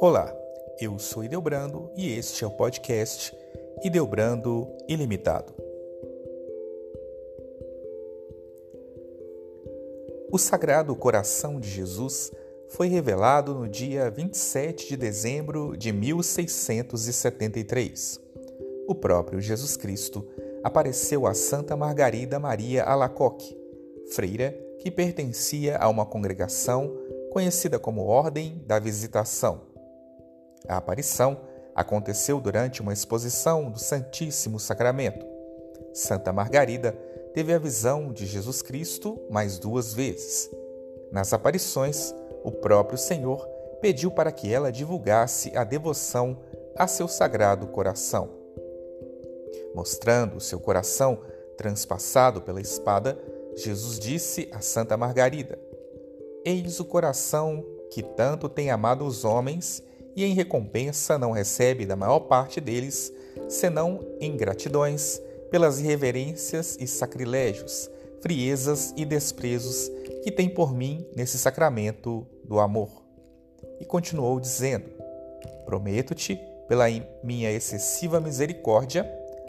Olá, eu sou Ideobrando e este é o podcast Ideobrando Ilimitado. O Sagrado Coração de Jesus foi revelado no dia 27 de dezembro de 1673. O próprio Jesus Cristo apareceu a Santa Margarida Maria Alacoque, freira que pertencia a uma congregação conhecida como Ordem da Visitação a aparição aconteceu durante uma exposição do Santíssimo Sacramento. Santa Margarida teve a visão de Jesus Cristo mais duas vezes. Nas aparições, o próprio Senhor pediu para que ela divulgasse a devoção a seu sagrado coração. Mostrando seu coração transpassado pela espada, Jesus disse a Santa Margarida: Eis o coração que tanto tem amado os homens e em recompensa não recebe da maior parte deles senão ingratidões pelas irreverências e sacrilégios, friezas e desprezos que tem por mim nesse sacramento do amor. E continuou dizendo: Prometo-te, pela minha excessiva misericórdia,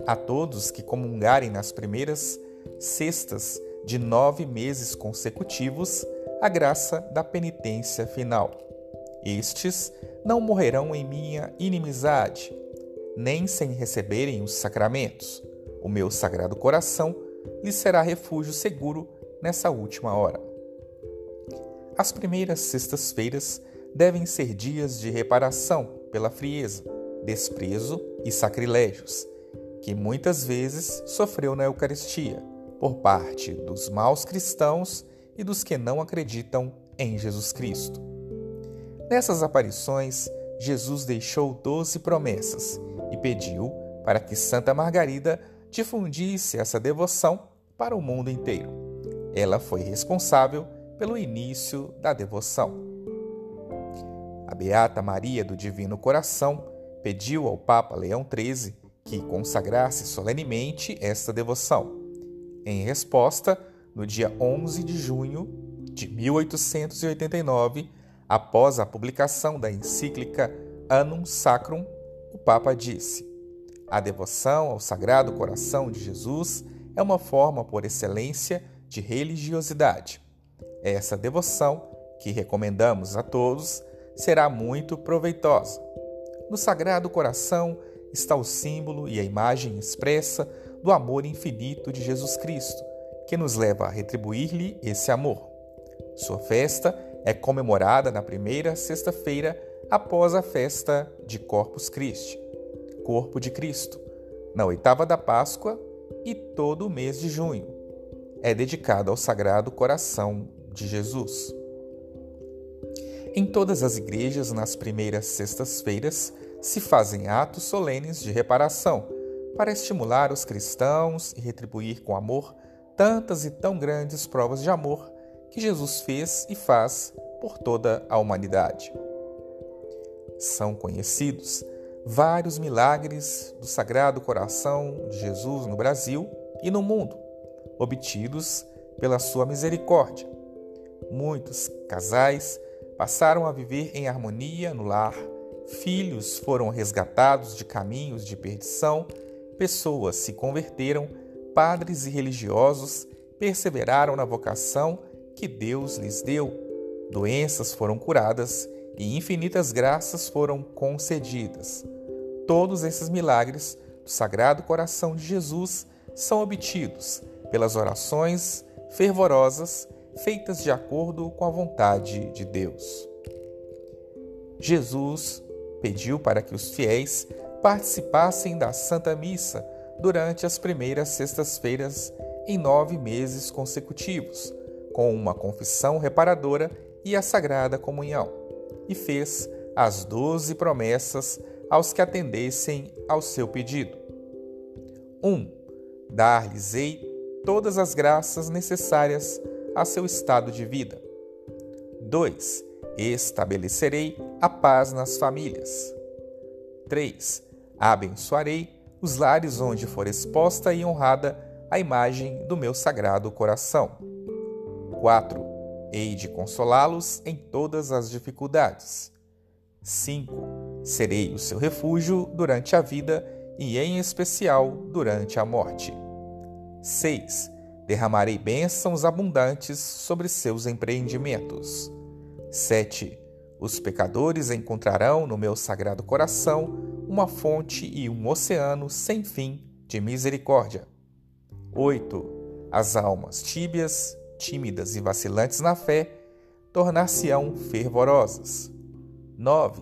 a todos que comungarem nas primeiras sextas de nove meses consecutivos, a graça da penitência final estes não morrerão em minha inimizade, nem sem receberem os sacramentos. O meu sagrado coração lhes será refúgio seguro nessa última hora. As primeiras sextas-feiras devem ser dias de reparação pela frieza, desprezo e sacrilégios, que muitas vezes sofreu na Eucaristia, por parte dos maus cristãos e dos que não acreditam em Jesus Cristo. Nessas aparições, Jesus deixou doze promessas e pediu para que Santa Margarida difundisse essa devoção para o mundo inteiro. Ela foi responsável pelo início da devoção. A Beata Maria do Divino Coração pediu ao Papa Leão XIII que consagrasse solenemente esta devoção. Em resposta, no dia 11 de junho de 1889, Após a publicação da encíclica Annum Sacrum, o Papa disse: A devoção ao Sagrado Coração de Jesus é uma forma por excelência de religiosidade. Essa devoção, que recomendamos a todos, será muito proveitosa. No Sagrado Coração está o símbolo e a imagem expressa do amor infinito de Jesus Cristo, que nos leva a retribuir-lhe esse amor. Sua festa é comemorada na primeira sexta-feira após a festa de Corpus Christi, Corpo de Cristo, na oitava da Páscoa e todo o mês de junho. É dedicado ao Sagrado Coração de Jesus. Em todas as igrejas, nas primeiras sextas-feiras, se fazem atos solenes de reparação para estimular os cristãos e retribuir com amor tantas e tão grandes provas de amor que Jesus fez e faz por toda a humanidade. São conhecidos vários milagres do Sagrado Coração de Jesus no Brasil e no mundo, obtidos pela sua misericórdia. Muitos casais passaram a viver em harmonia no lar, filhos foram resgatados de caminhos de perdição, pessoas se converteram, padres e religiosos perseveraram na vocação que Deus lhes deu, doenças foram curadas e infinitas graças foram concedidas. Todos esses milagres do Sagrado Coração de Jesus são obtidos pelas orações fervorosas feitas de acordo com a vontade de Deus. Jesus pediu para que os fiéis participassem da Santa Missa durante as primeiras sextas-feiras em nove meses consecutivos com uma confissão reparadora e a sagrada comunhão, e fez as doze promessas aos que atendessem ao seu pedido. 1. Um, Dar-lhes-ei todas as graças necessárias a seu estado de vida. 2. Estabelecerei a paz nas famílias. 3. Abençoarei os lares onde for exposta e honrada a imagem do meu sagrado coração. 4. Hei de consolá-los em todas as dificuldades. 5. Serei o seu refúgio durante a vida e, em especial, durante a morte. 6. Derramarei bênçãos abundantes sobre seus empreendimentos. 7. Os pecadores encontrarão no meu sagrado coração uma fonte e um oceano sem fim de misericórdia. 8. As almas tíbias, tímidas e vacilantes na fé tornar-se-ão fervorosas. 9.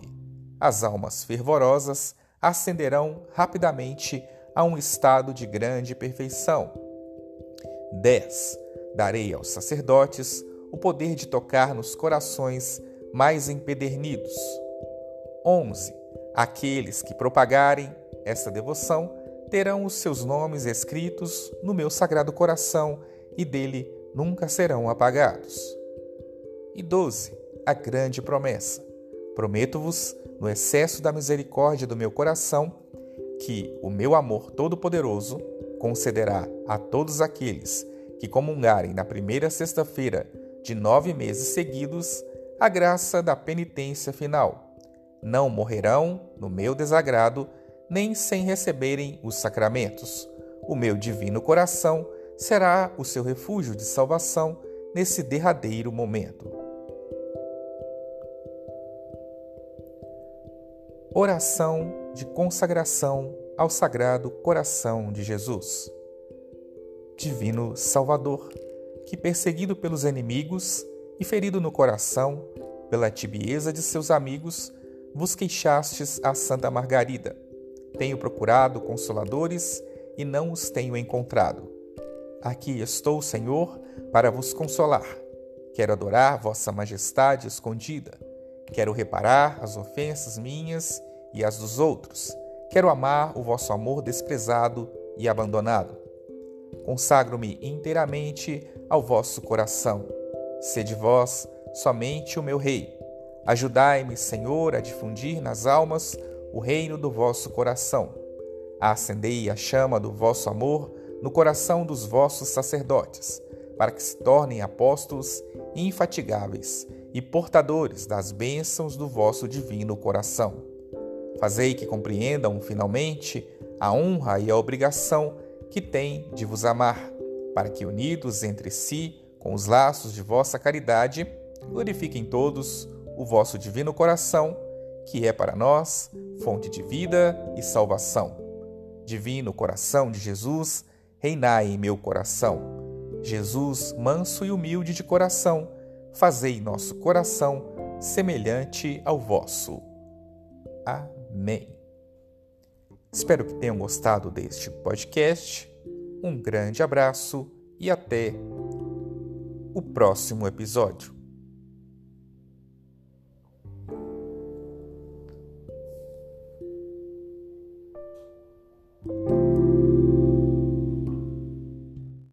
As almas fervorosas ascenderão rapidamente a um estado de grande perfeição 10. Darei aos sacerdotes o poder de tocar nos corações mais empedernidos. 11. Aqueles que propagarem esta devoção terão os seus nomes escritos no meu sagrado coração e dele nunca serão apagados. E 12. A grande promessa. Prometo-vos, no excesso da misericórdia do meu coração, que o meu amor todo-poderoso concederá a todos aqueles que comungarem na primeira sexta-feira de nove meses seguidos a graça da penitência final. Não morrerão no meu desagrado, nem sem receberem os sacramentos. O meu divino coração será o seu refúgio de salvação nesse derradeiro momento. Oração de consagração ao Sagrado Coração de Jesus. Divino Salvador, que perseguido pelos inimigos e ferido no coração pela tibieza de seus amigos, vos queixastes a Santa Margarida. Tenho procurado consoladores e não os tenho encontrado. Aqui estou, Senhor, para vos consolar. Quero adorar vossa majestade escondida. Quero reparar as ofensas minhas e as dos outros Quero amar o vosso amor desprezado e abandonado. Consagro-me inteiramente ao vosso coração. Sede vós somente o meu Rei. Ajudai-me, Senhor, a difundir nas almas o reino do vosso coração. Acendei a chama do vosso amor no coração dos vossos sacerdotes, para que se tornem apóstolos infatigáveis e portadores das bênçãos do vosso divino coração Fazei que compreendam finalmente a honra e a obrigação que têm de vos amar, para que, unidos entre si com os laços de vossa caridade, glorifiquem todos o vosso divino coração, que é para nós fonte de vida e salvação. Divino coração de Jesus, reinai em meu coração. Jesus, manso e humilde de coração, fazei nosso coração semelhante ao vosso. Amém. Espero que tenham gostado deste podcast. Um grande abraço e até o próximo episódio.